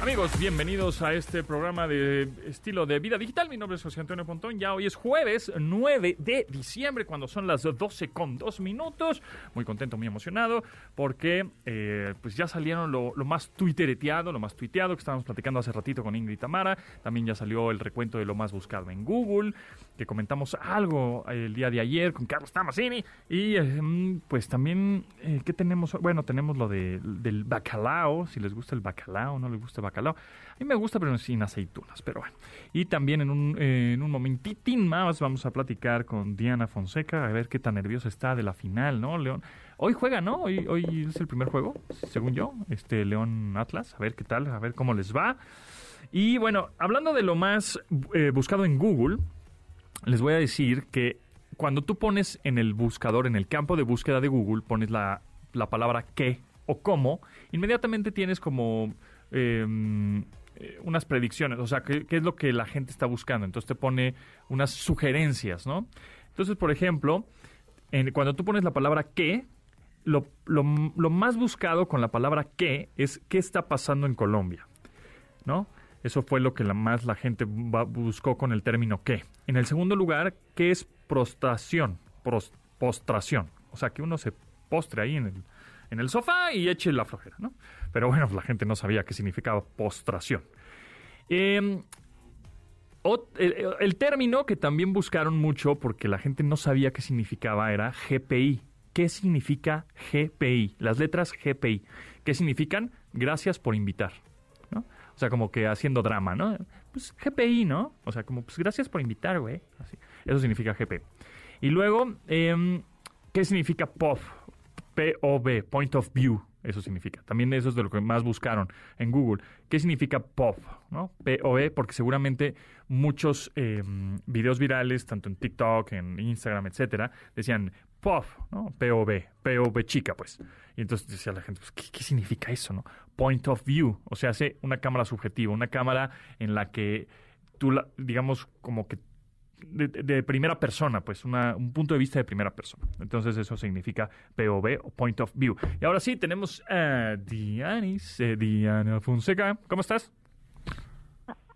Amigos, bienvenidos a este programa de estilo de vida digital. Mi nombre es José Antonio Pontón. Ya hoy es jueves 9 de diciembre, cuando son las 12 con 2 minutos. Muy contento, muy emocionado, porque eh, pues ya salieron lo, más tuitereteado, lo más tuiteado que estábamos platicando hace ratito con Ingrid Tamara. También ya salió el recuento de lo más buscado en Google, que comentamos algo el día de ayer con Carlos Tamasini. Y eh, pues también, eh, ¿qué tenemos? Bueno, tenemos lo de, del bacalao, si les gusta el bacalao, no les gusta el bacalao bacalao. A mí me gusta, pero sin aceitunas, pero bueno. Y también en un, eh, en un momentitín más vamos a platicar con Diana Fonseca, a ver qué tan nerviosa está de la final, ¿no, León? Hoy juega, ¿no? Hoy, hoy es el primer juego, según yo, este León Atlas, a ver qué tal, a ver cómo les va. Y bueno, hablando de lo más eh, buscado en Google, les voy a decir que cuando tú pones en el buscador, en el campo de búsqueda de Google, pones la, la palabra qué o cómo, inmediatamente tienes como eh, unas predicciones, o sea, ¿qué, es lo que la gente está buscando. Entonces te pone unas sugerencias, ¿no? Entonces, por ejemplo, cuando tú pones la palabra qué, lo, más buscado con la palabra qué es qué está pasando en Colombia, ¿no? Eso fue lo que más la gente buscó con el término qué. En el segundo lugar, ¿qué es prostración? postración. O sea, que uno se postre ahí en el, en el sofá y eche la flojera, ¿no? Pero bueno, la gente no sabía qué significaba postración. Em, el, término que también buscaron mucho porque la gente no sabía qué significaba era GPI. ¿Qué significa GPI? Las letras GPI. ¿Qué significan? Gracias por invitar. ¿no? O sea, como que haciendo drama, ¿no? Pues GPI, ¿no? O sea, como, pues gracias por invitar, güey. Eso significa GPI. Y luego, em, ¿qué significa POV? POV, Point of View. Eso significa. También eso es de lo que más buscaron en Google. ¿Qué significa POV? ¿no? POV, porque seguramente muchos eh, videos virales, tanto en TikTok, en Instagram, etcétera, decían POV, ¿no? POV, POV chica, pues. Y entonces decía la gente, pues, ¿qué, significa eso, no? Point of view, o sea, hace una cámara subjetiva, una cámara en la que tú, digamos, como que de, primera persona, pues un punto de vista de primera persona. Entonces eso significa POV o Point of View. Y ahora sí, tenemos a Dianis, eh, Diana Fonseca. ¿Cómo estás?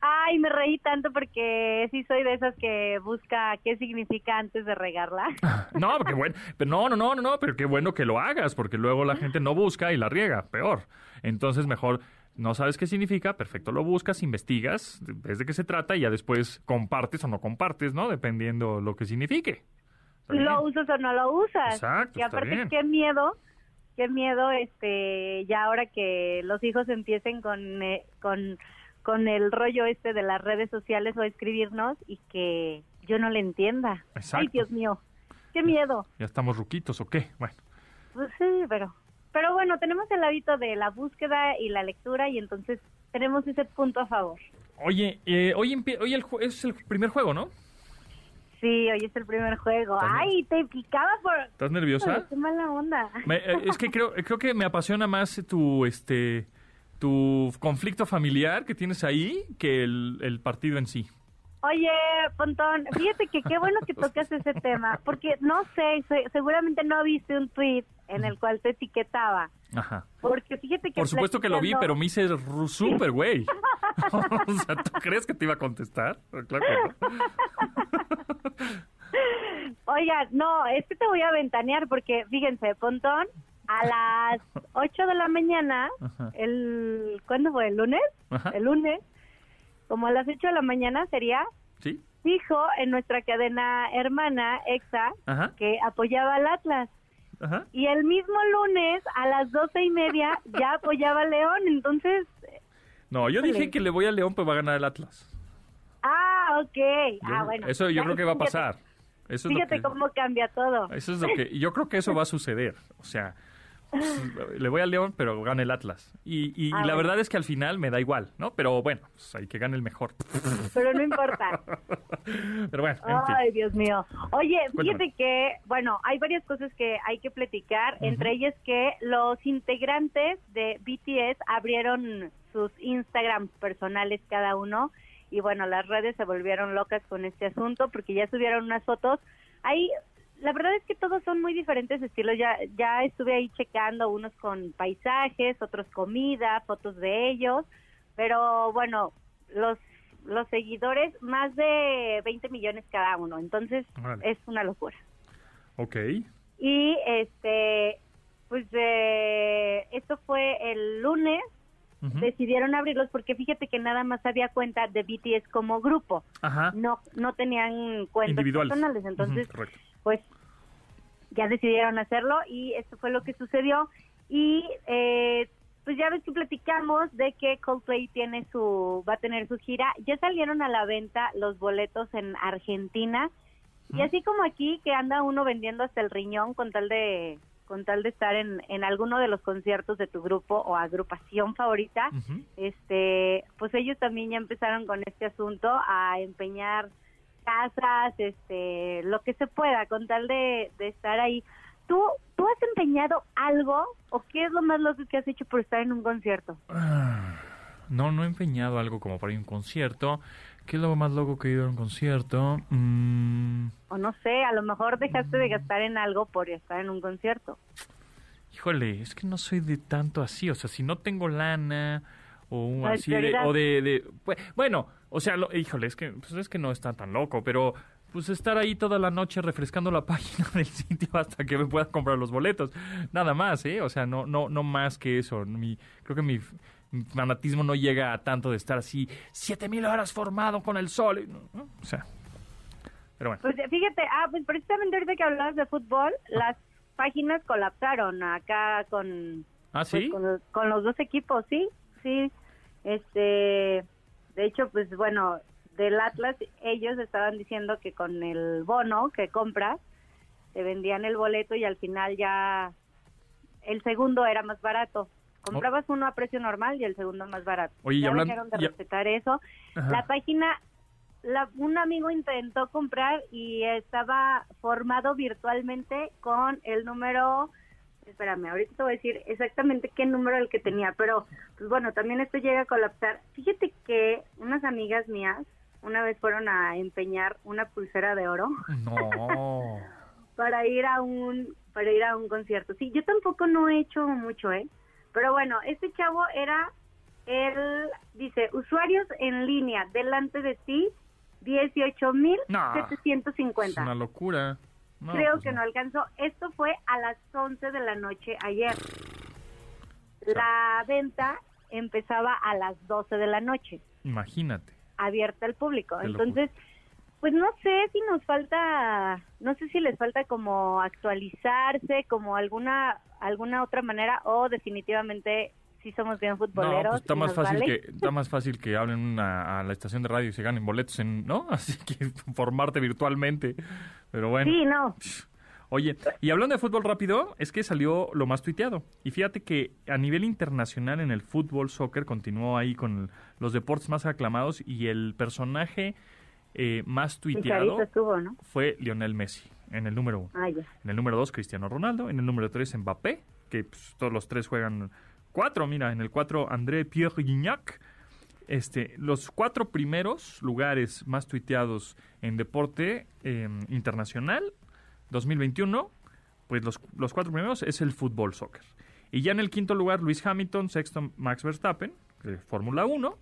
Ay, me reí tanto porque sí soy de esas que busca qué significa antes de regarla. No, porque bueno, pero no, no, no, no, pero qué bueno que lo hagas, porque luego la gente no busca y la riega, peor. Entonces mejor no sabes qué significa, perfecto, lo buscas, investigas, ves de qué se trata y ya después compartes o no compartes, ¿no? Dependiendo lo que signifique. Lo usas o no lo usas. Exacto. Y aparte, qué miedo, qué miedo, este, ya ahora que los hijos empiecen con, eh, con, con el rollo este de las redes sociales o escribirnos y que yo no le entienda. Exacto. Ay, Dios mío, qué miedo. ¿Ya estamos ruquitos o qué? Bueno. Pues sí, pero pero bueno, tenemos el hábito de la búsqueda y la lectura y entonces tenemos ese punto a favor. Oye, eh, hoy, hoy el es el primer juego, ¿no? Sí, hoy es el primer juego. Ay, te picaba por... ¿Estás nerviosa? qué mala onda. Eh, es que creo, creo que me apasiona más tu, este, tu conflicto familiar que tienes ahí que el, el partido en sí. Oye, Pontón, fíjate que qué bueno que tocas ese tema, porque no sé, seguramente no viste un tweet en el cual te etiquetaba. Ajá. Porque fíjate que... Por supuesto que lo vi, pero me hice súper güey. o sea, ¿tú crees que te iba a contestar? Claro que no. Oiga, no, es que te voy a ventanear porque, fíjense, Pontón, a las 8 de la mañana, el ¿cuándo fue? ¿El lunes? El lunes, como a las 8 de la mañana sería, ¿Sí? dijo en nuestra cadena hermana, EXA, que apoyaba al Atlas. Y el mismo lunes a las doce y media ya apoyaba a León, entonces... No, yo dije que le voy a León, pues va a ganar el Atlas. Ah, ok. ah, bueno. Eso yo creo que va a pasar. Eso fíjate cómo cambia todo. Eso es lo que... Yo creo que eso va a suceder. O sea, le voy a León, pero gana el Atlas. Y, y, ah, la verdad es que al final me da igual, ¿no? Pero bueno, pues hay que gane el mejor. Pero no importa. Pero bueno, Ay, Dios mío. Oye, fíjate que, bueno, hay varias cosas que hay que platicar, entre ellas que los integrantes de BTS abrieron sus Instagram personales cada uno y bueno, las redes se volvieron locas con este asunto porque ya subieron unas fotos. Ahí, la verdad es que todos son muy diferentes estilos. Ya, ya estuve ahí checando unos con paisajes, otros comida, fotos de ellos, pero bueno, los los seguidores, más de 20 millones cada uno. Entonces, es una locura. Ok. Y este, pues eh, esto fue el lunes. Decidieron abrirlos porque fíjate que nada más había cuenta de BTS como grupo. Ajá. No no tenían cuentas personales. Entonces, pues ya decidieron hacerlo y esto fue lo que sucedió. Y eh, pues ya ves que platicamos de que Coldplay tiene su, va a tener su gira. Ya salieron a la venta los boletos en Argentina. Y así como aquí, que anda uno vendiendo hasta el riñón con tal de con tal de estar en, en alguno de los conciertos de tu grupo o agrupación favorita, este, pues ellos también ya empezaron con este asunto a empeñar casas, este, lo que se pueda, con tal de, de estar ahí. ¿Tú, ¿Tú has empeñado algo o qué es lo más loco que has hecho por estar en un concierto? Ah, no, no he empeñado algo como para ir a un concierto. ¿Qué es lo más loco que he ido a un concierto? Mm. O no sé, a lo mejor dejaste de gastar en algo por estar en un concierto. Híjole, es que no soy de tanto así. O sea, si no tengo lana o así de, o de, pues, bueno, o sea, híjole, es que pues es que no está tan loco, pero pues estar ahí toda la noche refrescando la página del sitio hasta que me pueda comprar los boletos. Nada más, ¿eh? O sea, no, no, no más que eso. Mi, creo que mi, fanatismo no llega a tanto de estar así siete mil horas formado con el sol. O sea, pero bueno. Pues fíjate, ah, pues precisamente ahorita que hablabas de fútbol, ah. las páginas colapsaron acá con... ¿Ah, pues, con los dos equipos, sí, sí. Este, de hecho, pues bueno, del Atlas, ellos estaban diciendo que con el bono que compras, te vendían el boleto y al final ya el segundo era más barato. Comprabas uno a precio normal y el segundo más barato. Oye, ya hablando, dejaron de respetar eso. La página, la, un amigo intentó comprar y estaba formado virtualmente con el número espérame, ahorita te voy a decir exactamente qué número el que tenía, pero pues bueno, también esto llega a colapsar. Fíjate que unas amigas mías una vez fueron a empeñar una pulsera de oro. No. para ir a un para ir a un concierto. Sí, yo tampoco no he hecho mucho, ¿eh? Pero bueno, este chavo era él dice, usuarios en línea delante de ti 18.750. Es una locura. Creo pues que no. alcanzó. Esto fue a las 11 de la noche ayer. La venta empezaba a las 12 de la noche. Imagínate abierta al público. Entonces, pues no sé si nos falta, no sé si les falta como actualizarse, como alguna alguna otra manera o definitivamente si somos bien futboleros. No, pues está más fácil que está más fácil que hablen a la estación de radio y se ganen boletos en, ¿no? Así que formarte virtualmente. Pero bueno. Sí, no. Oye, y hablando de fútbol rápido, es que salió lo más tuiteado. Y fíjate que a nivel internacional en el fútbol, soccer, continuó ahí con los deportes más aclamados y el personaje eh, más tuiteado fue Lionel Messi, en el número uno. Ah, en el número dos, Cristiano Ronaldo. En el número tres, Mbappé, que pues, todos los tres juegan cuatro. Mira, en el cuatro, André Pierre Guignac. Este, los cuatro primeros lugares más tuiteados en deporte eh, internacional 2021, pues los, los cuatro primeros es el fútbol soccer. Y ya en el quinto lugar, Luis Hamilton, sexto, Max Verstappen, Fórmula 1.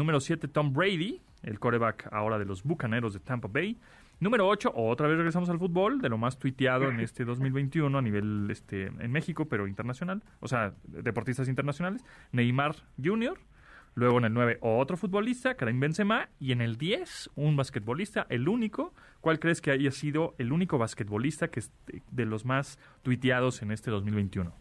Número 7, Tom Brady, el coreback ahora de los Bucaneros de Tampa Bay. Número 8, otra vez regresamos al fútbol, de lo más tuiteado en este 2021 a nivel este, en México, pero internacional, o sea, deportistas internacionales. Neymar Jr., Luego en el 9, otro futbolista, Karim Benzema. Y en el 10, un basquetbolista, el único. ¿Cuál crees que haya sido el único basquetbolista que es de los más tuiteados en este 2021?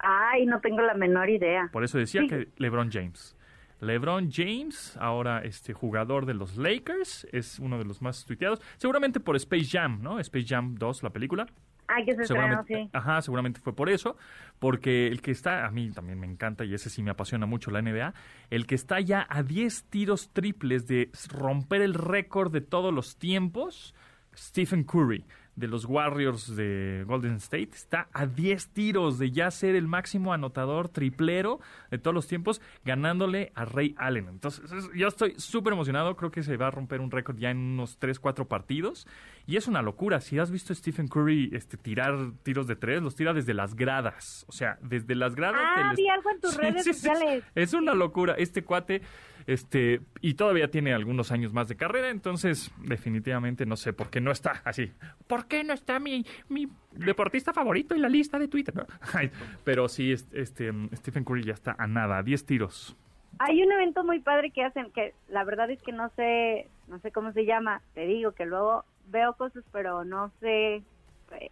Ay, no tengo la menor idea. Por eso decía que LeBron James. LeBron James, ahora este jugador de los Lakers, es uno de los más tuiteados. Seguramente por Space Jam, ¿no? Space Jam 2, la película. Ay, que se seguramente, sí. Ajá, seguramente fue por eso, porque el que está, a mí también me encanta y ese sí me apasiona mucho la NBA, el que está ya a 10 tiros triples de romper el récord de todos los tiempos, Stephen Curry de los Warriors de Golden State. Está a 10 tiros de ya ser el máximo anotador triplero de todos los tiempos, ganándole a Ray Allen. Entonces, yo estoy súper emocionado. Creo que se va a romper un récord ya en unos 3, 4 partidos. Y es una locura. Si has visto a Stephen Curry este, tirar tiros de tres, los tira desde las gradas. O sea, desde las gradas. Ah, vi algo en tus redes sociales. Es una locura. Este cuate este, y todavía tiene algunos años más de carrera, entonces definitivamente no sé por qué no está así. ¿Por qué no está mi, mi deportista favorito en la lista de Twitter? Pero sí, este, Stephen Curry ya está a nada, a 10 tiros. Hay un evento muy padre que hacen, que la verdad es que no sé, no sé cómo se llama, te digo que luego veo cosas, pero no sé eh,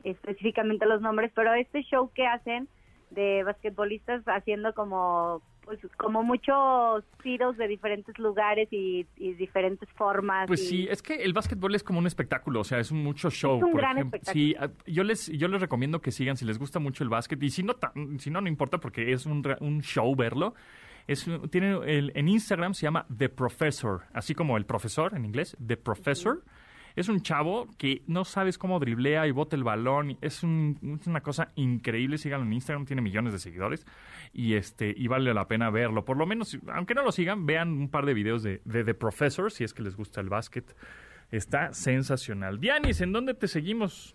específicamente los nombres, pero este show que hacen de basquetbolistas haciendo como pues como muchos tiros de diferentes lugares y, diferentes formas. Pues sí, es que el básquetbol es como un espectáculo, o sea, es un mucho show. Es un gran espectáculo. Sí, yo les, yo les recomiendo que sigan si les gusta mucho el básquet y si no, si no, no importa porque es un, un show verlo. Es, tiene el, en Instagram se llama The Professor, así como el profesor en inglés, The Professor. Es un chavo que no sabes cómo driblea y bota el balón. Es, una cosa increíble. Síganlo en Instagram, tiene millones de seguidores y este y vale la pena verlo. Por lo menos, aunque no lo sigan, vean un par de videos de, The Professor si es que les gusta el básquet. Está sensacional. Dianis, ¿en dónde te seguimos?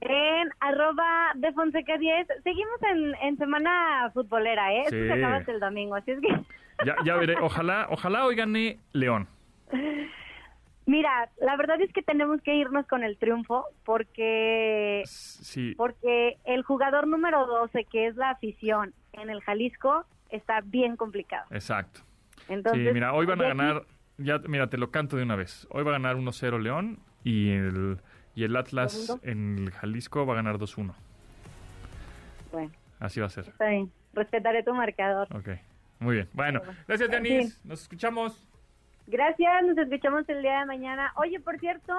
En arroba de Fonseca 10. Seguimos en, semana futbolera, ¿eh? Esto se acaba hasta el domingo, así es que... Ya, ya veré. Ojalá, ojalá hoy gane León. Mira, la verdad es que tenemos que irnos con el triunfo porque sí. porque el jugador número 12, que es la afición en el Jalisco, está bien complicado. Exacto. Entonces, sí, mira, hoy van a ganar, ya mira, te lo canto de una vez. Hoy va a ganar 1-0 León y el y el Atlas en el Jalisco va a ganar 2-1. Bueno. Así va a ser. Está bien. Respetaré tu marcador. Ok. Muy bien. Bueno, gracias, Denis. Nos escuchamos. Gracias, nos escuchamos el día de mañana. Oye, por cierto,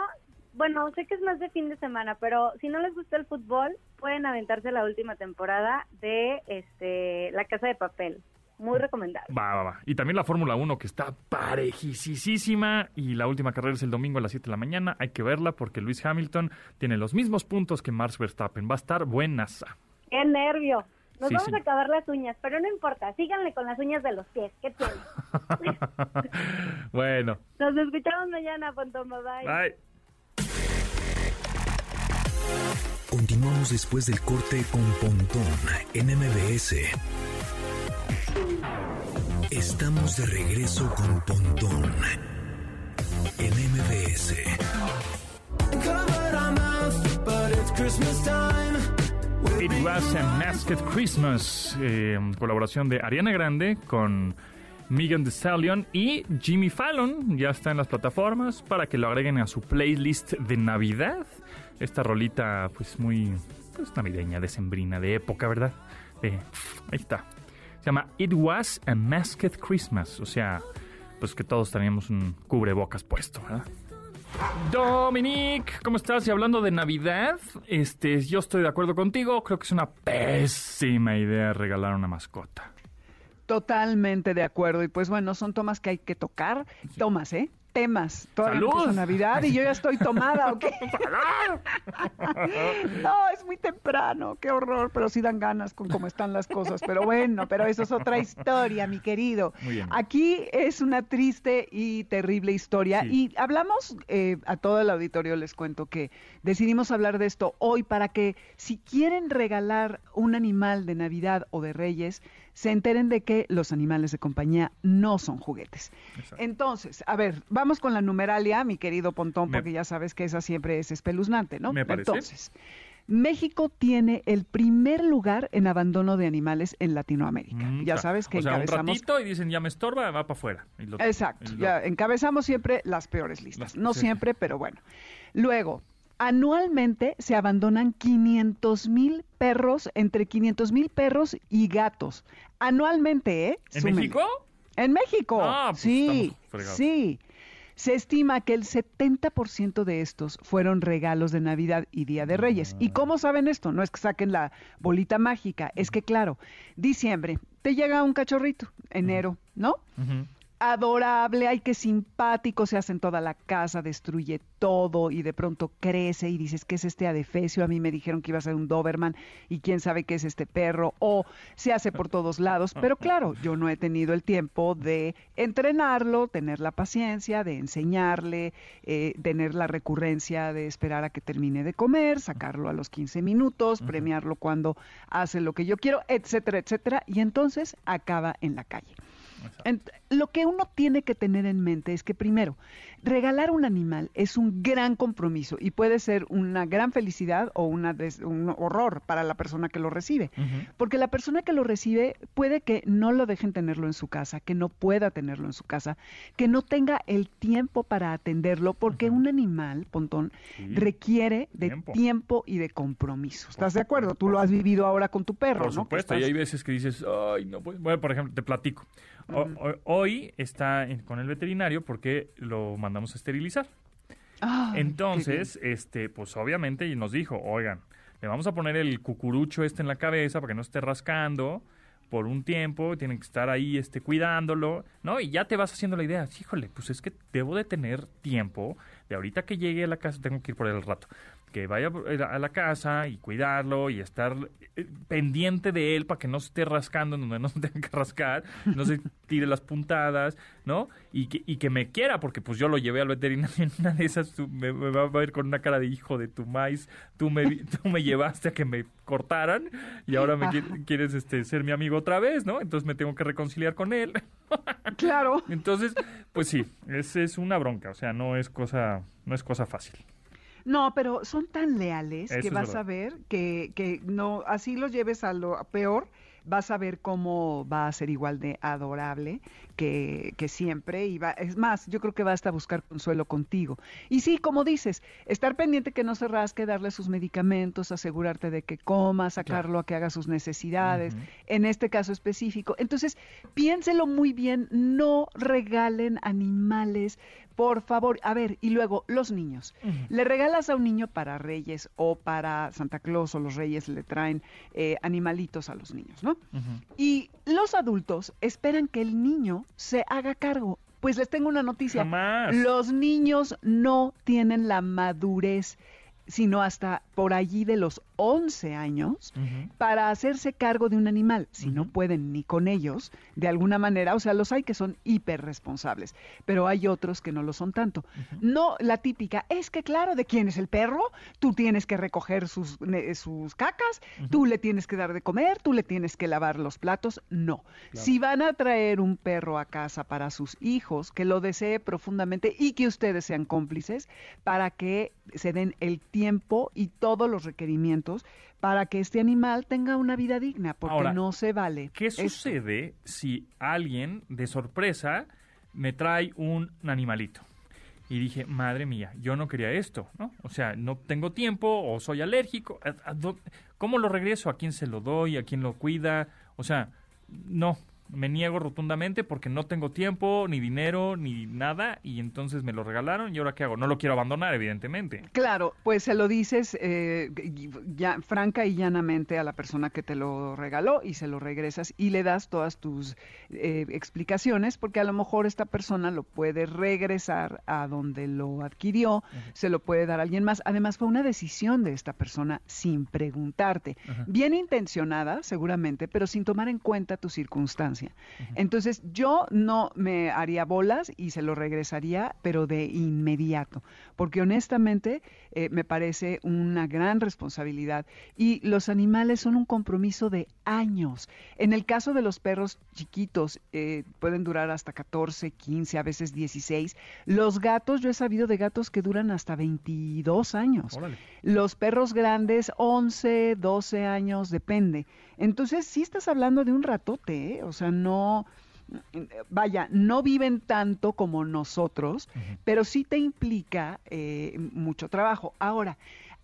bueno, sé que es más de fin de semana, pero si no les gusta el fútbol, pueden aventarse la última temporada de este La Casa de Papel. Muy recomendable. Va, va, va. Y también la Fórmula 1 que está parejísima y la última carrera es el domingo a las 7 de la mañana. Hay que verla porque Luis Hamilton tiene los mismos puntos que Max Verstappen. Va a estar buenaza. ¡Qué nervio! Nos vamos a acabar las uñas, pero no importa, síganle con las uñas de los pies. ¿Qué tiene? bueno. Nos escuchamos mañana, Pontón. Bye. Bye. Continuamos después del corte con Pontón en MBS. Estamos de regreso con Pontón en MBS. It Was a Masked Christmas, eh, colaboración de Ariana Grande con Megan Thee Stallion y Jimmy Fallon. Ya está en las plataformas para que lo agreguen a su playlist de Navidad. Esta rolita, pues muy pues, navideña, decembrina, de época, ¿verdad? ahí está. Se llama It Was a Masked Christmas. O sea, pues que todos teníamos un cubrebocas puesto, ¿verdad? Dominique, ¿cómo estás? Y hablando de Navidad, este, yo estoy de acuerdo contigo. Creo que es una pésima idea regalar una mascota. Totalmente de acuerdo. Y pues bueno, son tomas que hay que tocar. Tomas, ¿eh? Temas. Toda ¡Salud! Navidad y yo ya estoy tomada, ¿ok? no, es muy temprano, qué horror, pero sí dan ganas con cómo están las cosas. Pero bueno, pero eso es otra historia, mi querido. Aquí es una triste y terrible historia y hablamos eh, a todo el auditorio, les cuento que decidimos hablar de esto hoy para que si quieren regalar un animal de Navidad o de Reyes, se enteren de que los animales de compañía no son juguetes. Entonces, a ver, vamos con la numeralia, mi querido Pontón, porque ya sabes que esa siempre es espeluznante, ¿no? Me parece. Entonces, México tiene el primer lugar en abandono de animales en Latinoamérica. Mm, ya sabes que o sea, encabezamos. Un ratito y dicen ya me estorba, va para afuera. Exacto, ya encabezamos siempre las peores listas. no siempre, pero bueno. Luego, anualmente se abandonan 500 mil perros, entre 500 mil perros y gatos. Anualmente, ¿eh? ¿En México? En México. Ah, pues sí, sí. Se estima que el 70% de estos fueron regalos de Navidad y Día de Reyes. ¿Y cómo saben esto? No es que saquen la bolita mágica, es que claro, diciembre, te llega un cachorrito, enero, ¿no? Adorable, ay, qué simpático, se hace en toda la casa, destruye todo y de pronto crece y dices, ¿qué es este adefesio? A mí me dijeron que iba a ser un Doberman y quién sabe qué es este perro, o se hace por todos lados, pero claro, yo no he tenido el tiempo de entrenarlo, tener la paciencia, de enseñarle, eh, tener la recurrencia de esperar a que termine de comer, sacarlo a los 15 minutos, premiarlo cuando hace lo que yo quiero, etcétera, etcétera, y entonces acaba en la calle lo que uno tiene que tener en mente es que primero, regalar un animal es un gran compromiso y puede ser una gran felicidad o una un horror para la persona que lo recibe. Porque la persona que lo recibe puede que no lo dejen tenerlo en su casa, que no pueda tenerlo en su casa, que no tenga el tiempo para atenderlo, porque un animal, Pontón, requiere de tiempo. y de compromiso. ¿Estás de acuerdo? Tú lo has vivido ahora con tu perro, Por supuesto, y hay veces que dices, ay, no, pues, bueno, por ejemplo, te platico hoy está con el veterinario porque lo mandamos a esterilizar. Entonces, este, pues obviamente nos dijo, oigan, le vamos a poner el cucurucho este en la cabeza para que no esté rascando por un tiempo, tienen que estar ahí este, cuidándolo, ¿no? Y ya te vas haciendo la idea, híjole, pues es que debo de tener tiempo, de ahorita que llegue a la casa tengo que ir por el rato, que vaya a la casa y cuidarlo y estar eh, pendiente de él para que no se esté rascando en donde no se tenga que rascar, no se tire las puntadas, ¿no? Y que, y que me quiera, porque pues yo lo llevé al veterinario en una de esas, me, va a ver con una cara de hijo de tu maíz, tú me, tú me llevaste a que me cortaran y ahora me quieres este, ser mi amigo otra vez, ¿no? Entonces me tengo que reconciliar con él. Claro. Entonces, pues sí, es, es una bronca, o sea, no es cosa, no es cosa fácil. No, pero son tan leales que vas a ver que, que no, así los lleves a lo peor, vas a ver cómo va a ser igual de adorable que, que, siempre. Y va, es más, yo creo que va hasta buscar consuelo contigo. Y sí, como dices, estar pendiente que no se rasque, darle sus medicamentos, asegurarte de que coma, sacarlo a que haga sus necesidades, en este caso específico. Entonces, piénselo muy bien, no regalen animales por favor, a ver, y luego los niños. Le regalas a un niño para Reyes o para Santa Claus o los Reyes le traen eh, animalitos a los niños, ¿no? Y los adultos esperan que el niño se haga cargo. Pues les tengo una noticia. Los niños no tienen la madurez sino hasta por allí de los 11 años para hacerse cargo de un animal. Si no pueden ni con ellos, de alguna manera, o sea, los hay que son hiperresponsables, pero hay otros que no lo son tanto. No la típica, es que claro, ¿de quién es el perro? Tú tienes que recoger sus, sus cacas, tú le tienes que dar de comer, tú le tienes que lavar los platos. No. Si van a traer un perro a casa para sus hijos, que lo desee profundamente y que ustedes sean cómplices para que se den el tiempo y todos los requerimientos para que este animal tenga una vida digna, porque no se vale. ¿Qué sucede si alguien de sorpresa me trae un animalito? Y dije, madre mía, yo no quería esto, ¿no? O sea, no tengo tiempo o soy alérgico. ¿Cómo lo regreso? ¿A quién se lo doy? ¿A quién lo cuida? O sea, no, me niego rotundamente porque no tengo tiempo, ni dinero, ni nada, y entonces me lo regalaron y ahora qué hago? No lo quiero abandonar, evidentemente. Claro, pues se lo dices eh, ya, franca y llanamente a la persona que te lo regaló y se lo regresas y le das todas tus eh, explicaciones porque a lo mejor esta persona lo puede regresar a donde lo adquirió, se lo puede dar a alguien más. Además fue una decisión de esta persona sin preguntarte, bien intencionada seguramente, pero sin tomar en cuenta tus circunstancias entonces yo no me haría bolas y se lo regresaría, pero de inmediato, porque honestamente eh, me parece una gran responsabilidad y los animales son un compromiso de años. En el caso de los perros chiquitos, eh, pueden durar hasta 14, 15, a veces 16. Los gatos, yo he sabido de gatos que duran hasta 22 años. Los perros grandes, 11, 12 años, depende. Entonces, sí estás hablando de un ratote, ¿eh? o sea, no, vaya, no viven tanto como nosotros, pero sí te implica eh, mucho trabajo. Ahora,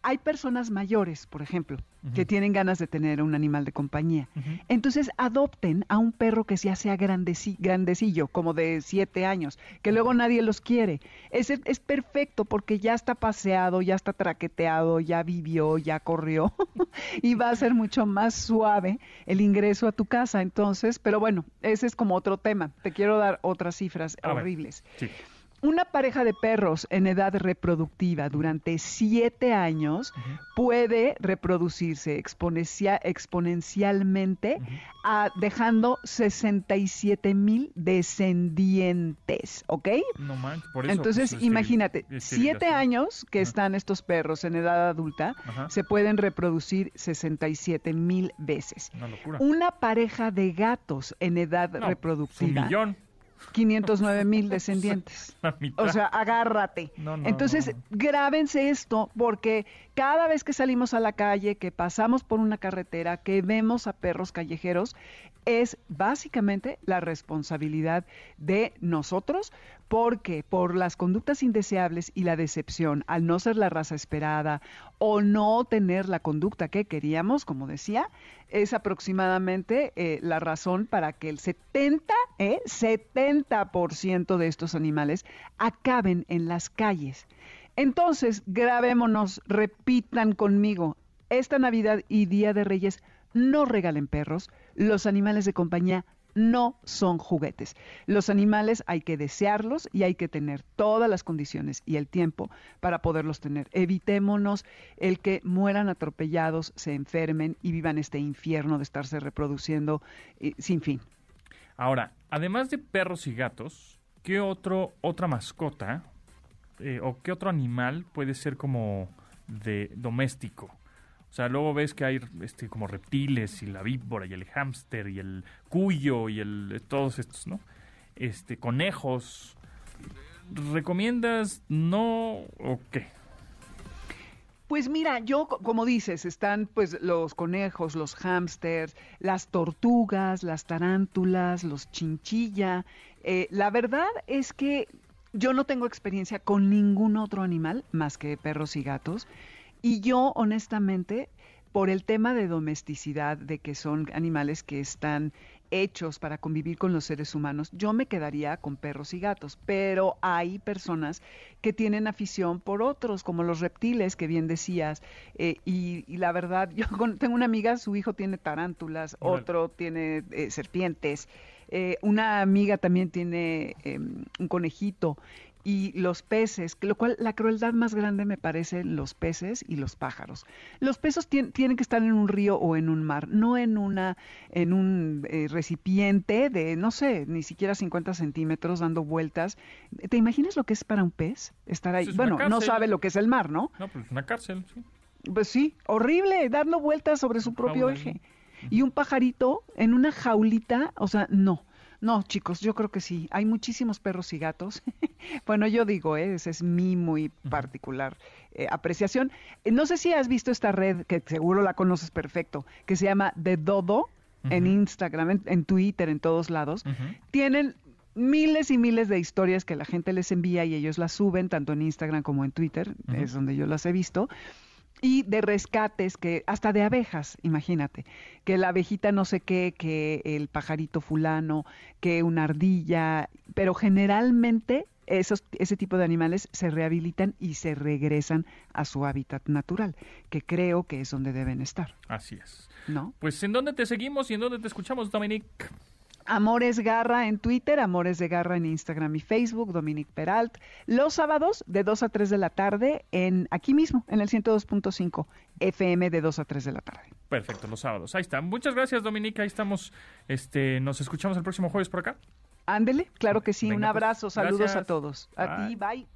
hay personas mayores, por ejemplo, que tienen ganas de tener un animal de compañía. Entonces adopten a un perro que ya sea grandecillo, como de siete años, que luego nadie los quiere. Ese es perfecto porque ya está paseado, ya está traqueteado, ya vivió, ya corrió y va a ser mucho más suave el ingreso a tu casa. Entonces, pero bueno, ese es como otro tema. Te quiero dar otras cifras horribles. Sí. Una pareja de perros en edad reproductiva durante siete años puede reproducirse exponencialmente dejando 67 mil descendientes, ¿ok? No manches, por eso. Entonces, pues, imagínate, siete años que están estos perros en edad adulta, se pueden reproducir 67 mil veces. Una locura. Una pareja de gatos en edad reproductiva. Un millón. 509 mil descendientes. O sea, agárrate. Entonces, grábense esto porque cada vez que salimos a la calle, que pasamos por una carretera, que vemos a perros callejeros, es básicamente la responsabilidad de nosotros porque por las conductas indeseables y la decepción al no ser la raza esperada o no tener la conducta que queríamos, como decía, es aproximadamente eh, la razón para que el 70, eh, 70% de estos animales acaben en las calles. Entonces, grabémonos, repitan conmigo, esta Navidad y Día de Reyes no regalen perros, los animales de compañía no son juguetes. Los animales hay que desearlos y hay que tener todas las condiciones y el tiempo para poderlos tener. Evitémonos el que mueran atropellados, se enfermen y vivan este infierno de estarse reproduciendo eh, sin fin. Ahora, además de perros y gatos, ¿qué otro, otra mascota eh, o qué otro animal puede ser como de doméstico? O sea, luego ves que hay este, como reptiles y la víbora y el hámster y el cuyo y el todos estos, ¿no? Este, conejos. ¿Recomiendas no o qué? Pues mira, yo, como dices, están pues los conejos, los hámsters, las tortugas, las tarántulas, los chinchilla. Eh, la verdad es que yo no tengo experiencia con ningún otro animal más que perros y gatos. Y yo, honestamente, por el tema de domesticidad, de que son animales que están hechos para convivir con los seres humanos, yo me quedaría con perros y gatos, pero hay personas que tienen afición por otros, como los reptiles que bien decías, eh, y, la verdad, yo tengo una amiga, su hijo tiene tarántulas, otro tiene eh, serpientes, eh, una amiga también tiene em, un conejito y los peces, lo cual la crueldad más grande me parece los peces y los pájaros. Los peces tienen que estar en un río o en un mar, no en una en un eh, recipiente de no sé ni siquiera 50 centímetros dando vueltas. ¿Te imaginas lo que es para un pez estar ahí? bueno, no sabe lo que es el mar, ¿no? No, pues una cárcel. Sí. Pues sí, horrible, dando vueltas sobre su propio eje. Y un pajarito en una jaulita, o sea, no. No, chicos, yo creo que sí. Hay muchísimos perros y gatos. bueno, yo digo, ¿eh? esa es mi muy particular eh, apreciación. Eh, no sé si has visto esta red, que seguro la conoces perfecto, que se llama The Dodo, en Instagram, en, Twitter, en todos lados. Tienen miles y miles de historias que la gente les envía y ellos las suben, tanto en Instagram como en Twitter, es donde yo las he visto y de rescates que hasta de abejas, imagínate, que la abejita no sé qué, que el pajarito fulano, que una ardilla, pero generalmente esos, ese tipo de animales se rehabilitan y se regresan a su hábitat natural, que creo que es donde deben estar. Así es. ¿No? Pues ¿en dónde te seguimos y en dónde te escuchamos, Dominique? Amores Garra en Twitter, Amores de Garra en Instagram y Facebook, Dominique Peralt. Los sábados de 2 a 3 de la tarde en aquí mismo, en el 102.5 FM de 2 a 3 de la tarde. Perfecto, los sábados. Ahí está. Muchas gracias, Dominique. Ahí estamos. Este, nos escuchamos el próximo jueves por acá. Ándele, claro que sí. Un pues, abrazo, saludos a todos. A ti, bye.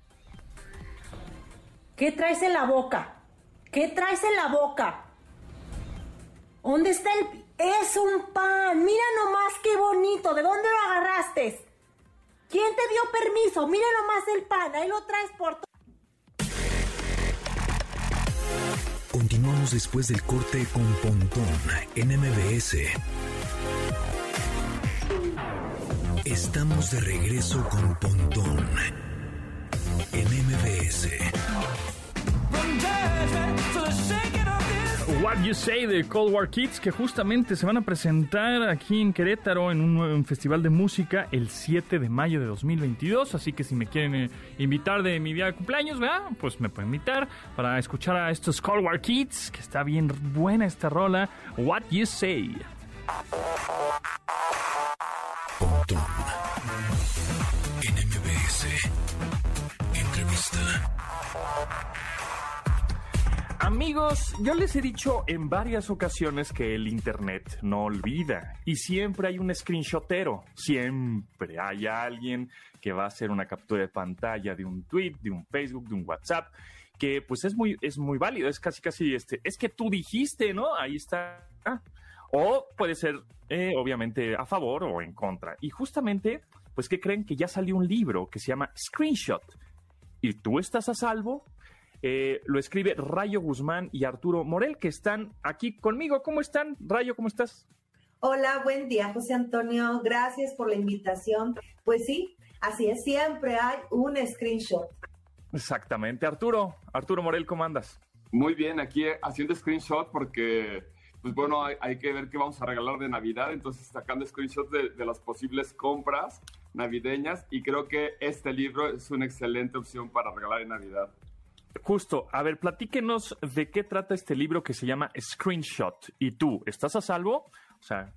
¿Qué traes en la boca? ¿Qué traes en la boca? ¿Dónde está el es un pan. Mira nomás qué bonito. ¿De dónde lo agarraste? ¿Quién te dio permiso? Mira nomás el pan. Ahí lo traes por todo. Continuamos después del corte con Pontón en MBS. Estamos de regreso con Pontón en MBS. What You Say de Cold War Kids, que justamente se van a presentar aquí en Querétaro en un, nuevo festival de música el 7 de mayo de 2022. Así que si me quieren eh, invitar de mi día de cumpleaños, ¿verdad? pues me pueden invitar para escuchar a estos Cold War Kids, que está bien buena esta rola. What You Say. Entrevista. Amigos, yo les he dicho en varias ocasiones que el Internet no olvida y siempre hay un screenshotero, siempre hay alguien que va a hacer una captura de pantalla de un tweet, de un Facebook, de un WhatsApp, que pues es muy, es muy válido, es casi casi este, es que tú dijiste, ¿no? Ahí está. O puede ser, eh, obviamente, a favor o en contra. Y justamente, pues, ¿qué creen? Que ya salió un libro que se llama Screenshot. ¿Y tú estás a salvo? Eh, lo escribe Rayo Guzmán y Arturo Morel, que están aquí conmigo. ¿Cómo están? Rayo, ¿cómo estás? Hola, buen día, José Antonio. Gracias por la invitación. Pues sí, así es, siempre hay un screenshot. Exactamente. Arturo, Arturo Morel, ¿cómo andas? Muy bien, aquí haciendo screenshot porque, pues bueno, hay, que ver qué vamos a regalar de Navidad, entonces sacando screenshot de, de las posibles compras navideñas y creo que este libro es una excelente opción para regalar en Navidad. Justo, a ver, platíquenos de qué trata este libro que se llama Screenshot. ¿Y tú, estás a salvo? O sea,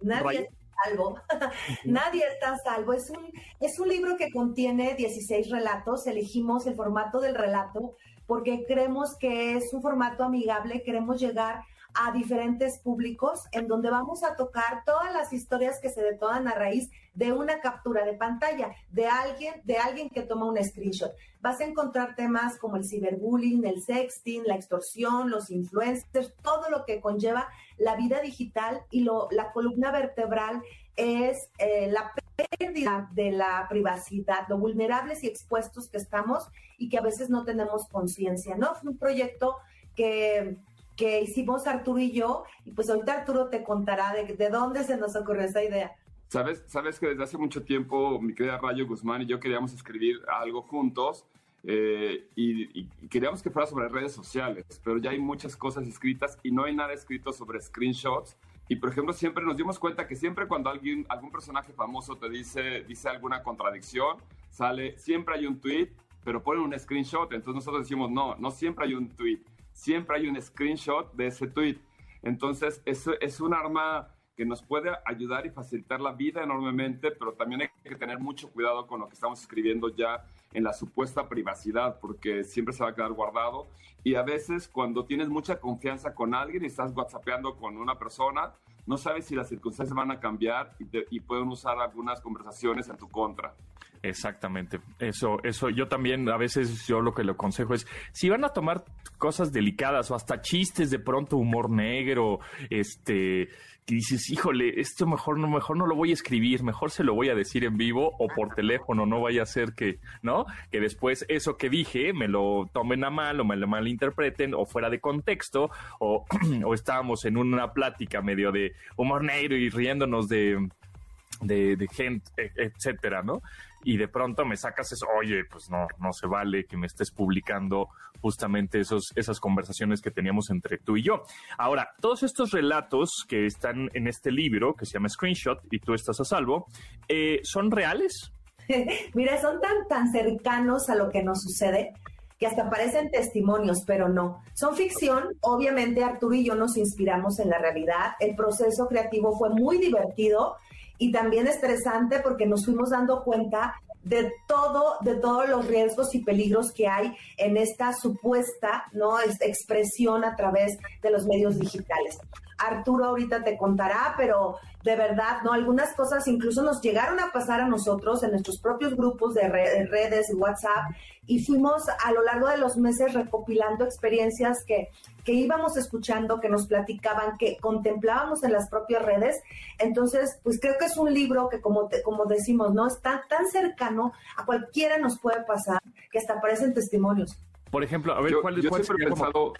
Nadie está a salvo. Nadie está a salvo. Es un, es un libro que contiene 16 relatos. Elegimos el formato del relato porque creemos que es un formato amigable. Queremos llegar a diferentes públicos en donde vamos a tocar todas las historias que se detonan a raíz de una captura de pantalla de alguien, de alguien que toma un screenshot. Vas a encontrar temas como el ciberbullying, el sexting, la extorsión, los influencers, todo lo que conlleva la vida digital y lo, la columna vertebral es eh, la pérdida de la privacidad, lo vulnerables y expuestos que estamos y que a veces no tenemos conciencia, ¿no? Fue un proyecto que que hicimos Arturo y yo, y pues ahorita Arturo te contará de, de dónde se nos ocurrió esa idea. Sabes, sabes que desde hace mucho tiempo mi querida Rayo Guzmán y yo queríamos escribir algo juntos eh, y, queríamos que fuera sobre redes sociales, pero ya hay muchas cosas escritas y no hay nada escrito sobre screenshots. Y por ejemplo, siempre nos dimos cuenta que siempre cuando alguien, algún personaje famoso te dice, dice alguna contradicción, sale, siempre hay un tweet, pero pone un screenshot. Entonces nosotros decimos, no, no siempre hay un tweet siempre hay un screenshot de ese tweet. Entonces, eso es un arma que nos puede ayudar y facilitar la vida enormemente, pero también hay que tener mucho cuidado con lo que estamos escribiendo ya en la supuesta privacidad, porque siempre se va a quedar guardado. Y a veces cuando tienes mucha confianza con alguien y estás whatsappeando con una persona, no sabes si las circunstancias van a cambiar y, y pueden usar algunas conversaciones en tu contra. Exactamente. Eso, eso, yo también a veces yo lo que le aconsejo es, si van a tomar cosas delicadas o hasta chistes de pronto, humor negro, este, que dices, híjole, esto mejor no, mejor no lo voy a escribir, mejor se lo voy a decir en vivo o por teléfono, no vaya a ser que, ¿no? Que después eso que dije me lo tomen a mal o me lo malinterpreten o fuera de contexto o, o estábamos en una plática medio de humor negro y riéndonos de, de, de gente, e, etcétera, ¿no? Y de pronto me sacas eso, oye, pues no, no se vale que me estés publicando justamente esos, esas conversaciones que teníamos entre tú y yo. Ahora, todos estos relatos que están en este libro, que se llama Screenshot, y tú estás a salvo, eh, ¿son reales? Mira, son tan, tan cercanos a lo que nos sucede que hasta parecen testimonios, pero no. Son ficción. Obviamente Arturo y yo nos inspiramos en la realidad. El proceso creativo fue muy divertido y también estresante porque nos fuimos dando cuenta de todo, de todos los riesgos y peligros que hay en esta supuesta ¿no? expresión a través de los medios digitales. Arturo ahorita te contará, pero de verdad, ¿no? Algunas cosas incluso nos llegaron a pasar a nosotros en nuestros propios grupos de, redes y WhatsApp y fuimos a lo largo de los meses recopilando experiencias que, que íbamos escuchando, que nos platicaban, que contemplábamos en las propias redes. Entonces, pues creo que es un libro que como, como decimos, ¿no? Está tan cercano, a cualquiera nos puede pasar, que hasta aparecen testimonios. Por ejemplo, a ver, ¿cuál, yo siempre he pensado,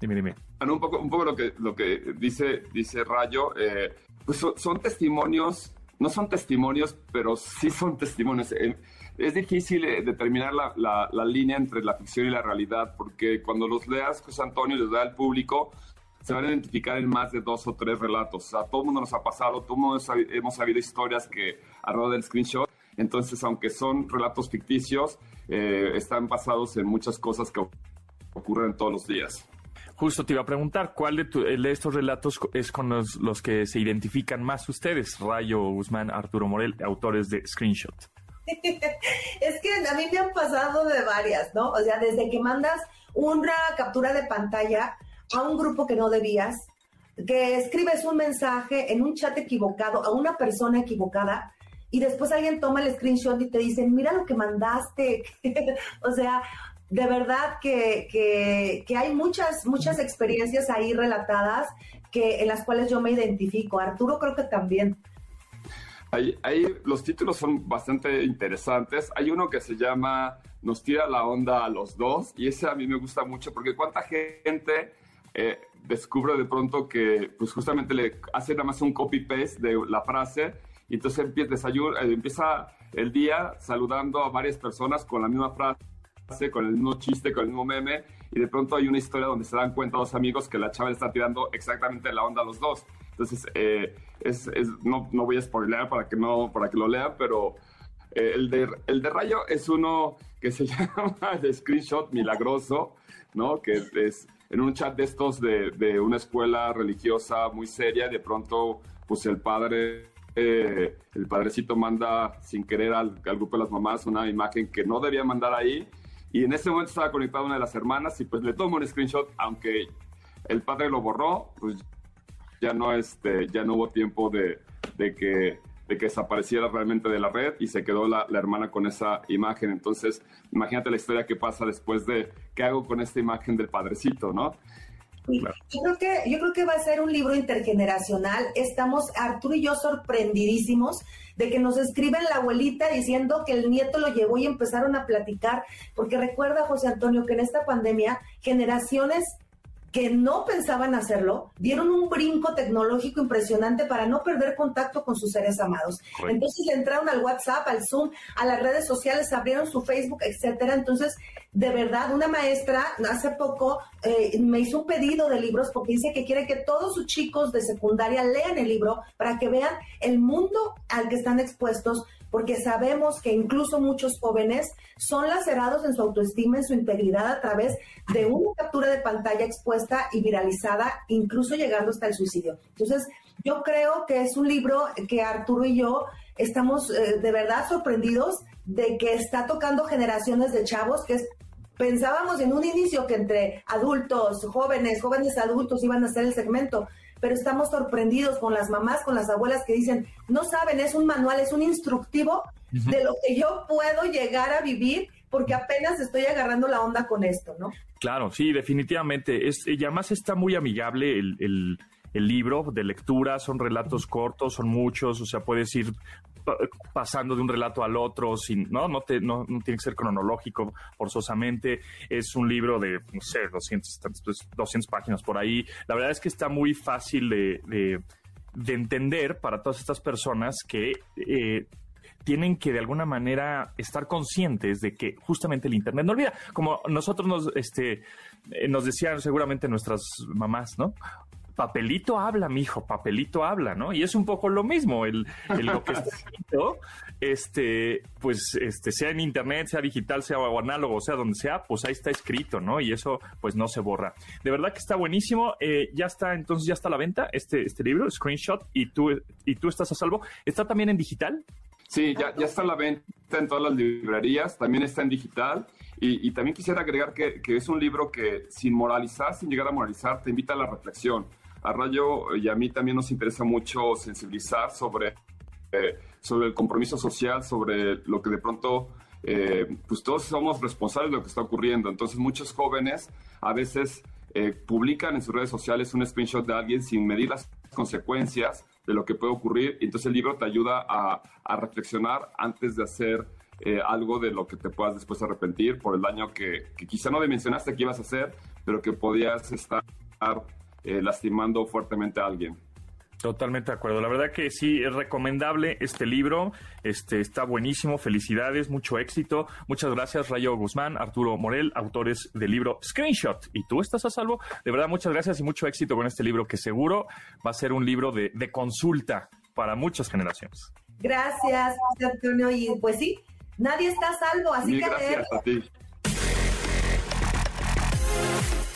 dime, dime. un poco, un poco lo que, lo que dice, dice Rayo, eh, pues son, testimonios, no son testimonios, pero sí son testimonios. Eh, es difícil eh, determinar la, la, línea entre la ficción y la realidad, porque cuando los leas, José Antonio, les da al público, se van a identificar en más de dos o tres relatos. O sea, todo el mundo nos ha pasado, todo el mundo hemos sabido historias que alrededor del screenshot. Entonces, aunque son relatos ficticios, eh, están basados en muchas cosas que ocurren todos los días. Justo te iba a preguntar, ¿cuál de, estos relatos es con los, que se identifican más ustedes? Rayo, Guzmán, Arturo Morel, autores de Screenshot. es que a mí me han pasado de varias, ¿no? O sea, desde que mandas una captura de pantalla a un grupo que no debías, que escribes un mensaje en un chat equivocado a una persona equivocada y después alguien toma el screenshot y te dice, mira lo que mandaste. o sea, de verdad que, que, hay muchas, muchas experiencias ahí relatadas que, en las cuales yo me identifico. Arturo creo que también. Ahí, ahí, los títulos son bastante interesantes. Hay uno que se llama Nos tira la onda a los dos y ese a mí me gusta mucho porque cuánta gente eh, descubre de pronto que pues justamente le hace nada más un copy-paste de la frase y entonces empieza, eh, empieza el día saludando a varias personas con la misma frase, con el mismo chiste, con el mismo meme, y de pronto hay una historia donde se dan cuenta dos amigos que la chava le está tirando exactamente la onda a los dos. Entonces, eh, es, no, no, voy a spoilear para que, no, para que lo lean, pero el, de, el de Rayo es uno que se llama de Screenshot Milagroso, ¿no? Que es en un chat de estos de, de una escuela religiosa muy seria, de pronto, pues el padre, el padrecito manda sin querer al, grupo de las mamás una imagen que no debía mandar ahí. Y en ese momento estaba conectada una de las hermanas y pues le tomo un screenshot, aunque el padre lo borró, pues ya no, este, ya no hubo tiempo de, de que de que desapareciera realmente de la red y se quedó la, hermana con esa imagen. Entonces, imagínate la historia que pasa después de qué hago con esta imagen del padrecito, ¿no? Yo, creo que, yo creo que va a ser un libro intergeneracional. Estamos, Arturo y yo, sorprendidísimos de que nos escriben la abuelita diciendo que el nieto lo llevó y empezaron a platicar, porque recuerda, José Antonio, que en esta pandemia generaciones que no pensaban hacerlo, dieron un brinco tecnológico impresionante para no perder contacto con sus seres amados. Entonces le entraron al WhatsApp, al Zoom, a las redes sociales, abrieron su Facebook, etcétera. Entonces, de verdad, una maestra hace poco eh, me hizo un pedido de libros porque dice que quiere que todos sus chicos de secundaria lean el libro para que vean el mundo al que están expuestos porque sabemos que incluso muchos jóvenes son lacerados en su autoestima, en su integridad a través de una captura de pantalla expuesta y viralizada, incluso llegando hasta el suicidio. Entonces, yo creo que es un libro que Arturo y yo estamos eh, de verdad sorprendidos de que está tocando generaciones de chavos que pensábamos en un inicio que entre adultos, jóvenes, jóvenes adultos iban a ser el segmento, pero estamos sorprendidos con las mamás, con las abuelas que dicen, no saben, es un manual, es un instructivo de lo que yo puedo llegar a vivir porque apenas estoy agarrando la onda con esto, ¿no? Claro, sí, definitivamente. Es, y además está muy amigable el, el libro de lectura, son relatos cortos, son muchos, o sea, puedes ir pasando de un relato al otro, sin, ¿no? No, te, no, tiene que ser cronológico forzosamente. Es un libro de, no sé, 200, 200 páginas por ahí. La verdad es que está muy fácil de, de, entender para todas estas personas que eh, tienen que de alguna manera estar conscientes de que justamente el Internet no olvida. Como nosotros nos, este, eh, nos decían seguramente nuestras mamás, ¿no? Papelito habla, mijo, papelito habla, ¿no? Y es un poco lo mismo, el, lo que está escrito, este, pues, este, sea en internet, sea digital, sea o análogo, sea donde sea, pues ahí está escrito, ¿no? Y eso, pues, no se borra. De verdad que está buenísimo. Eh, ya está, entonces, ya está a la venta este, este libro, Screenshot, y tú, y tú estás a salvo. ¿Está también en digital? Sí, ya, ya está a la venta en todas las librerías, también está en digital. Y, también quisiera agregar que, que, es un libro que, sin moralizar, sin llegar a moralizar, te invita a la reflexión a Rayo y a mí también nos interesa mucho sensibilizar sobre, eh, sobre el compromiso social, sobre lo que de pronto, eh, pues todos somos responsables de lo que está ocurriendo. Entonces muchos jóvenes a veces eh, publican en sus redes sociales un screenshot de alguien sin medir las consecuencias de lo que puede ocurrir. Entonces el libro te ayuda a, reflexionar antes de hacer algo de lo que te puedas después arrepentir por el daño que, que quizá no dimensionaste que ibas a hacer, pero que podías estar eh, lastimando fuertemente a alguien. Totalmente de acuerdo. La verdad que sí, es recomendable este libro. Este está buenísimo. Felicidades, mucho éxito. Muchas gracias, Rayo Guzmán, Arturo Morel, autores del libro Screenshot. Y tú estás a salvo. De verdad, muchas gracias y mucho éxito con este libro que seguro va a ser un libro de, consulta para muchas generaciones. Gracias, Antonio. Y pues sí, nadie está a salvo, así que gracias a ti.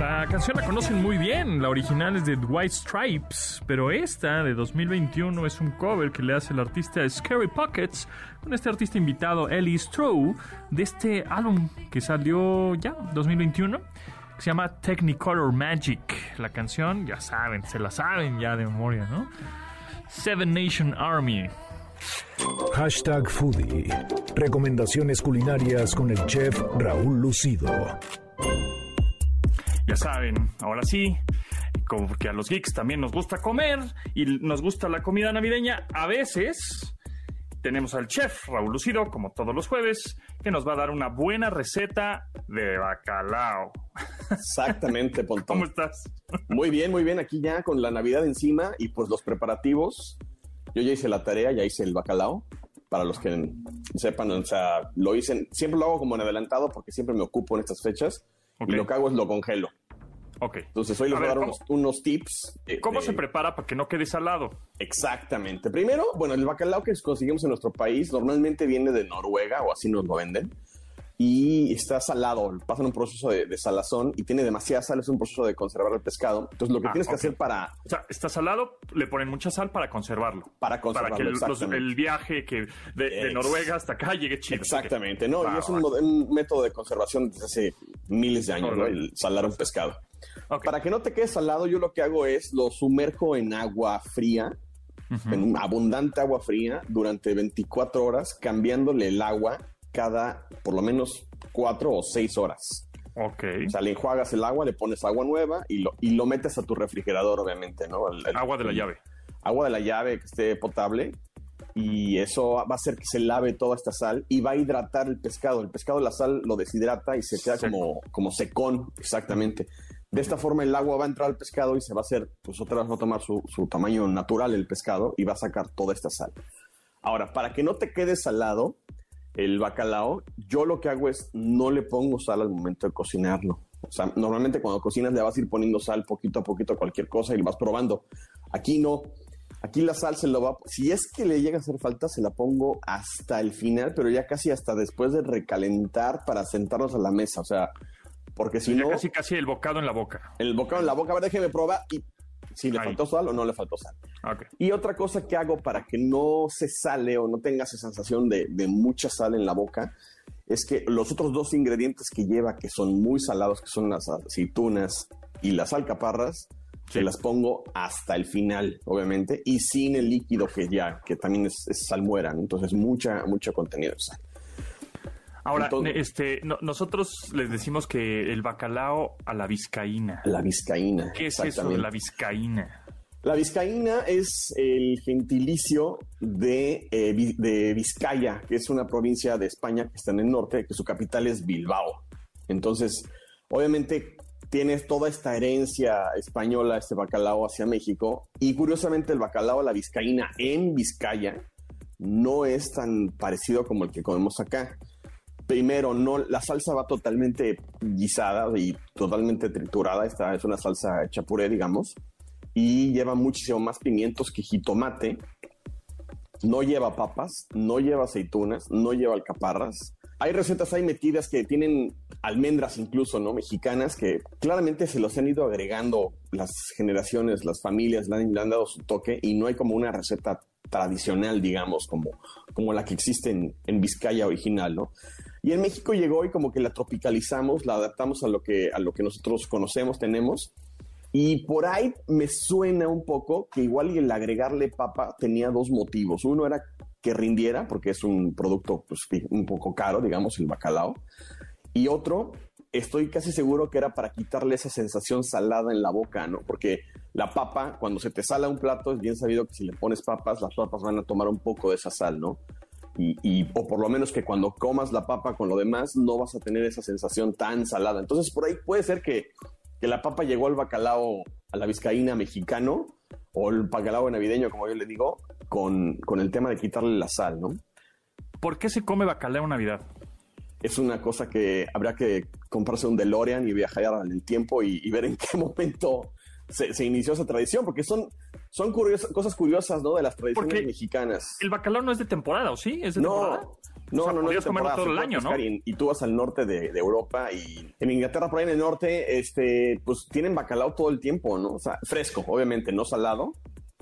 La canción la conocen muy bien, la original es de White Stripes, pero esta de 2021 es un cover que le hace el artista Scary Pockets con este artista invitado Ellie Stroh de este álbum que salió ya 2021 que se llama Technicolor Magic. La canción, ya saben, se la saben ya de memoria, ¿no? Seven Nation Army. Hashtag Foodie. Recomendaciones culinarias con el chef Raúl Lucido. Ya saben, ahora sí, como porque a los geeks también nos gusta comer y nos gusta la comida navideña, a veces tenemos al chef Raúl Lucido, como todos los jueves, que nos va a dar una buena receta de bacalao. Exactamente, Pontón. ¿Cómo estás? Muy bien, muy bien. Aquí ya con la Navidad encima y pues los preparativos. Yo ya hice la tarea, ya hice el bacalao. Para los que sepan, o sea, lo hice, siempre lo hago como en adelantado porque siempre me ocupo en estas fechas. Y lo que hago es lo congelo. Ok. Entonces hoy les voy a dar unos, tips. ¿Cómo se prepara para que no quede salado? Exactamente. Primero, bueno, el bacalao que conseguimos en nuestro país normalmente viene de Noruega o así nos lo venden y está salado, pasa en un proceso de, salazón y tiene demasiada sal, es un proceso de conservar el pescado. Entonces lo que ah, tienes que hacer para... O sea, está salado, le ponen mucha sal para conservarlo. Para conservarlo, Para que el, viaje que de, Noruega hasta acá llegue chido. Exactamente, ¿no? y es un, método de conservación desde hace miles de años, ¿no? El salar un pescado. Para que no te quede salado, yo lo que hago es lo sumerjo en agua fría, en abundante agua fría, durante 24 horas, cambiándole el agua cada por lo menos cuatro o seis horas. Ok. O sea, le enjuagas el agua, le pones agua nueva y lo, y lo metes a tu refrigerador, obviamente, ¿no? agua de la llave. Agua de la llave que esté potable y eso va a hacer que se lave toda esta sal y va a hidratar el pescado. El pescado, la sal lo deshidrata y se queda como, como secón, exactamente. De esta forma el agua va a entrar al pescado y se va a hacer, pues otra vez va a tomar su, su tamaño natural el pescado y va a sacar toda esta sal. Ahora, para que no te quede salado, el bacalao, yo lo que hago es no le pongo sal al momento de cocinarlo. O sea, normalmente cuando cocinas le vas a ir poniendo sal poquito a poquito a cualquier cosa y lo vas probando. Aquí no. Aquí la sal se lo va, si es que le llega a hacer falta, se la pongo hasta el final, pero ya casi hasta después de recalentar para sentarnos a la mesa. O sea, porque si no. Casi, casi el bocado en la boca. El bocado en la boca, a ver, déjeme probar y si le faltó sal o no le faltó sal. Y otra cosa que hago para que no se sale o no tenga esa sensación de, mucha sal en la boca es que los otros dos ingredientes que lleva, que son muy salados, que son las aceitunas y las alcaparras, se las pongo hasta el final, obviamente, y sin el líquido que ya, que también es, salmuera, entonces mucha, mucho contenido de sal. Ahora, este, nosotros les decimos que el bacalao a la vizcaína. La vizcaína. ¿Qué es eso de la vizcaína? La vizcaína es el gentilicio de, eh, de Vizcaya, que es una provincia de España que está en el norte, que su capital es Bilbao. Entonces, obviamente tienes toda esta herencia española, este bacalao hacia México, y curiosamente el bacalao a la vizcaína en Vizcaya no es tan parecido como el que comemos acá primero, no, la salsa va totalmente guisada y totalmente triturada. Esta es una salsa hecha puré, digamos, y lleva muchísimo más pimientos que jitomate. No lleva papas, no lleva aceitunas, no lleva alcaparras. Hay recetas ahí metidas que tienen almendras incluso, ¿no? Mexicanas que claramente se los han ido agregando las generaciones, las familias, le han, dado su toque y no hay como una receta tradicional, digamos, como, como la que existe en, en Vizcaya original, ¿no? Y en México llegó y como que la tropicalizamos, la adaptamos a lo que, a lo que nosotros conocemos, tenemos. Y por ahí me suena un poco que igual el agregarle papa tenía dos motivos. Uno era que rindiera, porque es un producto pues, un poco caro, digamos, el bacalao. Y otro, estoy casi seguro que era para quitarle esa sensación salada en la boca, ¿no? Porque la papa, cuando se te sala un plato, es bien sabido que si le pones papas, las papas van a tomar un poco de esa sal, ¿no? Y, o por lo menos que cuando comas la papa con lo demás no vas a tener esa sensación tan salada. Entonces por ahí puede ser que, que la papa llegó al bacalao, a la vizcaína mexicano o el bacalao navideño, como yo le digo, con, con el tema de quitarle la sal, ¿no? ¿Por qué se come bacalao Navidad? Es una cosa que habría que comprarse un DeLorean y viajar en el tiempo y, ver en qué momento se, inició esa tradición, porque son, son cosas curiosas, ¿no? De las tradiciones mexicanas. El bacalao no es de temporada, ¿o sí? ¿Es de temporada? No, no, no, es comerlo todo el año, ¿no? Y, tú vas al norte de, Europa y en Inglaterra, por ahí en el norte, este, pues tienen bacalao todo el tiempo, ¿no? O sea, fresco, obviamente, no salado,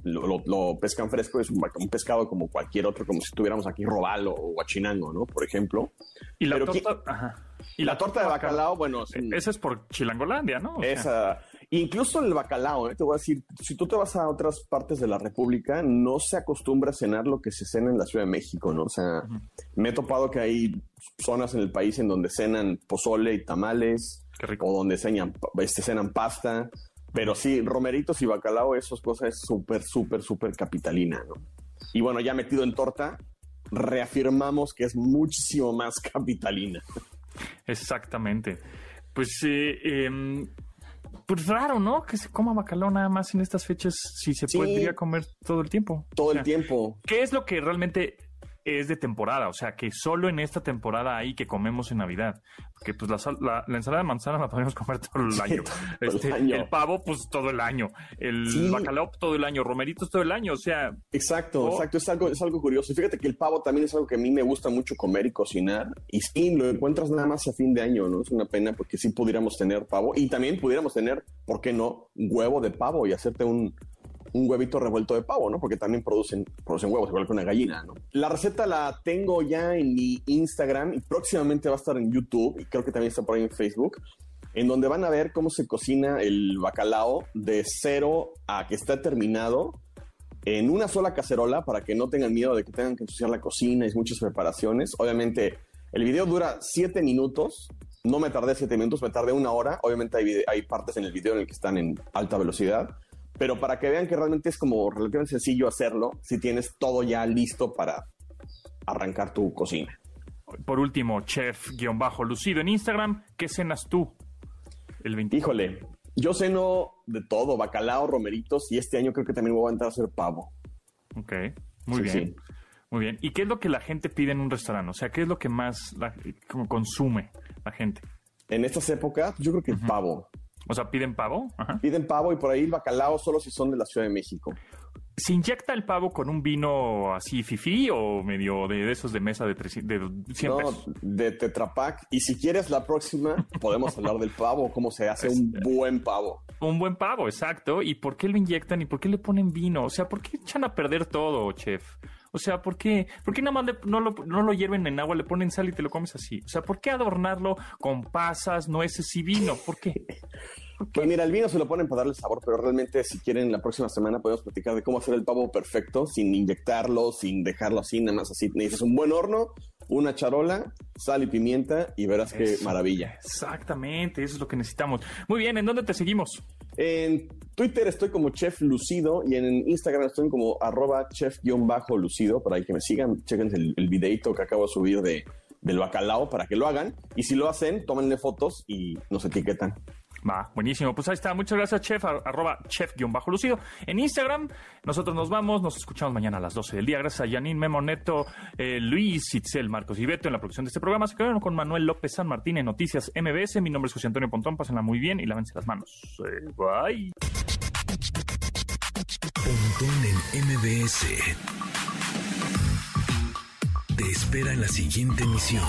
lo, pescan fresco, es un, pescado como cualquier otro, como si tuviéramos aquí robalo o guachinango, ¿no? Por ejemplo. Y la torta, Y la, torta, de bacalao, bueno... Esa es por Chilangolandia, ¿no? esa... Incluso el bacalao, ¿eh? te voy a decir, si tú te vas a otras partes de la República, no se acostumbra a cenar lo que se cena en la Ciudad de México, ¿no? O sea, me he topado que hay zonas en el país en donde cenan pozole y tamales, o donde cenan, este, cenan pasta, pero sí, romeritos y bacalao, esas cosas es súper, súper, súper capitalina, ¿no? Y bueno, ya metido en torta, reafirmamos que es muchísimo más capitalina. Exactamente. Pues, eh, em, pues raro, ¿no? Que se coma bacalao nada más en estas fechas si se podría comer todo el tiempo. Todo el tiempo. ¿Qué es lo que realmente es de temporada, o sea, que solo en esta temporada hay que comemos en Navidad. Porque pues la, ensalada de manzana la podemos comer todo el año. Este, el, pavo, pues todo el año. El bacalao todo el año. Romeritos todo el año, o sea. Exacto, exacto. Es algo, es algo curioso. Fíjate que el pavo también es algo que a mí me gusta mucho comer y cocinar. Y sí, lo encuentras nada más a fin de año, ¿no? Es una pena porque sí pudiéramos tener pavo. Y también pudiéramos tener, ¿por qué no? Un huevo de pavo y hacerte un, un huevito revuelto de pavo, ¿no? Porque también producen, producen huevos, igual que una gallina, ¿no? La receta la tengo ya en mi Instagram y próximamente va a estar en YouTube y creo que también está por ahí en Facebook, en donde van a ver cómo se cocina el bacalao de cero a que está terminado en una sola cacerola para que no tengan miedo de que tengan que ensuciar la cocina y muchas preparaciones. Obviamente, el video dura siete minutos. No me tardé siete minutos, me tardé una hora. Obviamente hay, hay partes en el video en el que están en alta velocidad pero para que vean que realmente es como relativamente sencillo hacerlo si tienes todo ya listo para arrancar tu cocina. Por último, chef-lucido en Instagram, ¿qué cenas tú el 20? Híjole, yo ceno de todo, bacalao, romeritos y este año creo que también voy a entrar a hacer pavo. Ok, muy bien. Muy bien. ¿Y qué es lo que la gente pide en un restaurante? O sea, ¿qué es lo que más como consume la gente? En estas épocas, yo creo que el pavo. O sea, ¿piden pavo? Piden pavo y por ahí el bacalao solo si son de la Ciudad de México. ¿Se inyecta el pavo con un vino así fifí o medio de, esos de mesa de, 300, de no, de Tetra Y si quieres la próxima, podemos hablar del pavo, cómo se hace un buen pavo. Un buen pavo, exacto. ¿Y por qué lo inyectan y por qué le ponen vino? O sea, ¿por qué echan a perder todo, chef? O sea, ¿por qué, ¿por qué nada más no, lo, no lo hierven en agua, le ponen sal y te lo comes así? O sea, ¿por qué adornarlo con pasas, nueces y vino? ¿Por qué? Pues mira, el vino se lo ponen para darle sabor, pero realmente si quieren la próxima semana podemos platicar de cómo hacer el pavo perfecto sin inyectarlo, sin dejarlo así, nada más así. Necesitas un buen horno, una charola, sal y pimienta y verás qué maravilla. Exactamente, eso es lo que necesitamos. Muy bien, ¿en dónde te seguimos? En Twitter estoy como Chef Lucido y en Instagram estoy como arroba chef-lucido para que me sigan, chequen el, videito que acabo de subir de, del bacalao para que lo hagan y si lo hacen, tómenle fotos y nos etiquetan. Va, buenísimo. Pues ahí está. Muchas gracias, chef. Arroba chef-lucido. En Instagram, nosotros nos vamos. Nos escuchamos mañana a las 12 del día. Gracias a Janine Memoneto, eh, Luis, Itzel, Marcos y Beto en la producción de este programa. Se quedaron con Manuel López San Martín en Noticias MBS. Mi nombre es José Antonio Pontón. Pásenla muy bien y lávense las manos. Eh, bye. Pontón en MBS. Te espera en la siguiente emisión.